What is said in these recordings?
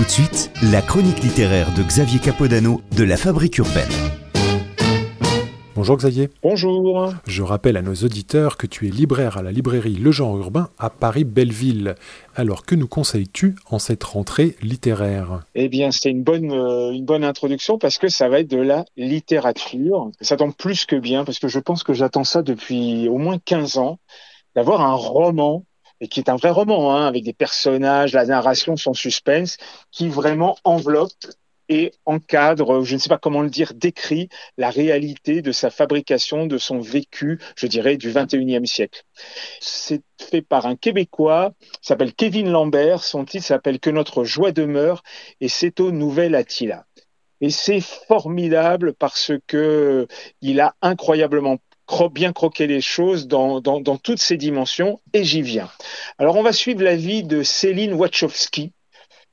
tout de suite, la chronique littéraire de Xavier Capodano de la Fabrique Urbaine. Bonjour Xavier. Bonjour. Je rappelle à nos auditeurs que tu es libraire à la librairie Le Genre Urbain à Paris-Belleville. Alors que nous conseilles-tu en cette rentrée littéraire? Eh bien, c'est une bonne, euh, une bonne introduction parce que ça va être de la littérature. Ça tombe plus que bien parce que je pense que j'attends ça depuis au moins 15 ans, d'avoir un roman et qui est un vrai roman, hein, avec des personnages, la narration, son suspense, qui vraiment enveloppe et encadre, je ne sais pas comment le dire, décrit la réalité de sa fabrication, de son vécu, je dirais, du 21e siècle. C'est fait par un Québécois, s'appelle Kevin Lambert, son titre s'appelle Que notre joie demeure, et c'est au Nouvel Attila. Et c'est formidable parce que il a incroyablement bien croqué les choses dans, dans, dans toutes ses dimensions, et j'y viens. Alors on va suivre la vie de Céline Wachowski,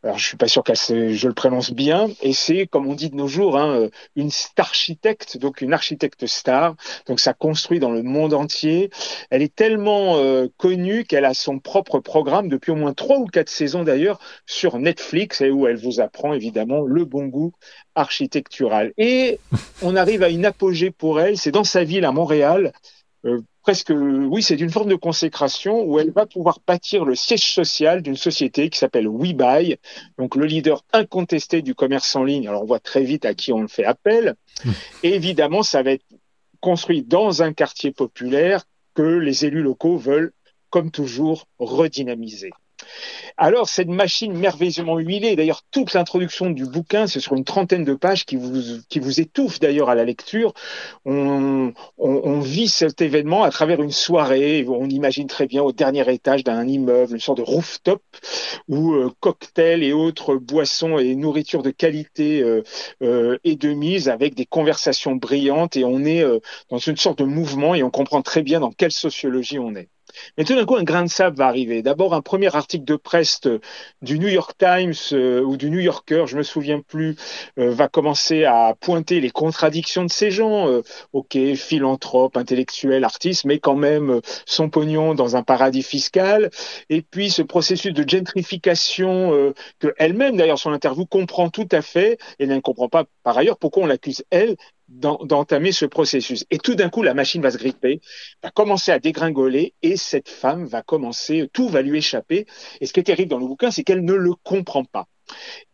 alors je suis pas sûr que je le prononce bien, et c'est comme on dit de nos jours, hein, une architecte, donc une architecte star. Donc ça construit dans le monde entier. Elle est tellement euh, connue qu'elle a son propre programme depuis au moins trois ou quatre saisons d'ailleurs sur Netflix, et où elle vous apprend évidemment le bon goût architectural. Et on arrive à une apogée pour elle, c'est dans sa ville à Montréal. Euh, presque, oui, c'est une forme de consécration où elle va pouvoir bâtir le siège social d'une société qui s'appelle WeBuy, donc le leader incontesté du commerce en ligne. Alors on voit très vite à qui on le fait appel. Mmh. Et évidemment, ça va être construit dans un quartier populaire que les élus locaux veulent, comme toujours, redynamiser. Alors, cette machine merveilleusement huilée, d'ailleurs, toute l'introduction du bouquin, c'est sur une trentaine de pages qui vous, qui étouffe d'ailleurs à la lecture. On, on, vit cet événement à travers une soirée. On imagine très bien au dernier étage d'un immeuble, une sorte de rooftop où euh, cocktails et autres boissons et nourriture de qualité euh, euh, est de mise avec des conversations brillantes et on est euh, dans une sorte de mouvement et on comprend très bien dans quelle sociologie on est. Mais tout d'un coup, un grain de sable va arriver. D'abord, un premier article de presse du New York Times euh, ou du New Yorker, je me souviens plus, euh, va commencer à pointer les contradictions de ces gens. Euh, ok, philanthropes, intellectuels, artistes, mais quand même son pognon dans un paradis fiscal. Et puis ce processus de gentrification que elle-même, d'ailleurs, son interview comprend tout à fait et elle ne comprend pas par ailleurs pourquoi on l'accuse elle d'entamer ce processus. Et tout d'un coup, la machine va se gripper, va commencer à dégringoler, et cette femme va commencer, tout va lui échapper. Et ce qui est terrible dans le bouquin, c'est qu'elle ne le comprend pas.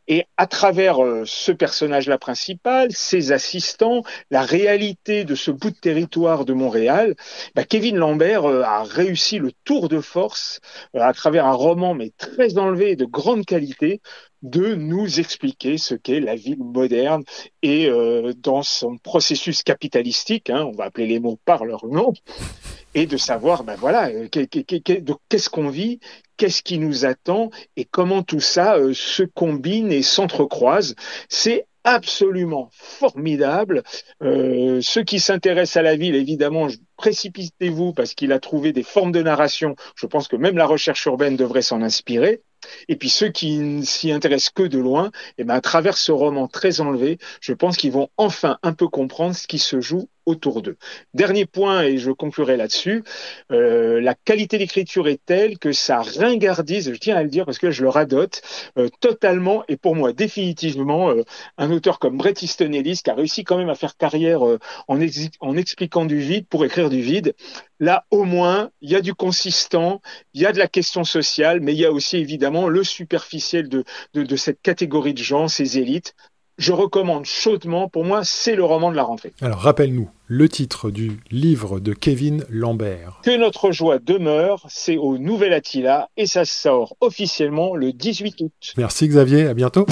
Et à travers euh, ce personnage-là principal, ses assistants, la réalité de ce bout de territoire de Montréal, bah, Kevin Lambert euh, a réussi le tour de force euh, à travers un roman mais très enlevé et de grande qualité de nous expliquer ce qu'est la ville moderne et dans son processus capitalistique, hein, on va appeler les mots par leur nom, et de savoir, ben voilà, qu'est-ce qu'on vit, qu'est-ce qui nous attend et comment tout ça euh, se combine et s'entrecroise. C'est absolument formidable. Euh, ceux qui s'intéressent à la ville, évidemment, précipitez-vous parce qu'il a trouvé des formes de narration. Je pense que même la recherche urbaine devrait s'en inspirer. Et puis ceux qui ne s'y intéressent que de loin, eh ben, à travers ce roman très enlevé, je pense qu'ils vont enfin un peu comprendre ce qui se joue autour d'eux. Dernier point, et je conclurai là-dessus, euh, la qualité d'écriture est telle que ça ringardise, je tiens à le dire parce que je le radote, euh, totalement et pour moi définitivement euh, un auteur comme Bret Easton Ellis qui a réussi quand même à faire carrière en, expliquant du vide pour écrire du vide. Là, au moins, il y a du consistant, il y a de la question sociale, mais il y a aussi évidemment le superficiel de cette catégorie de gens, ces élites. Je recommande chaudement, pour moi, c'est le roman de la rentrée. Alors, rappelle-nous le titre du livre de Kevin Lambert. Que notre joie demeure, c'est au Nouvel Attila et ça sort officiellement le 18 août. Merci Xavier, à bientôt.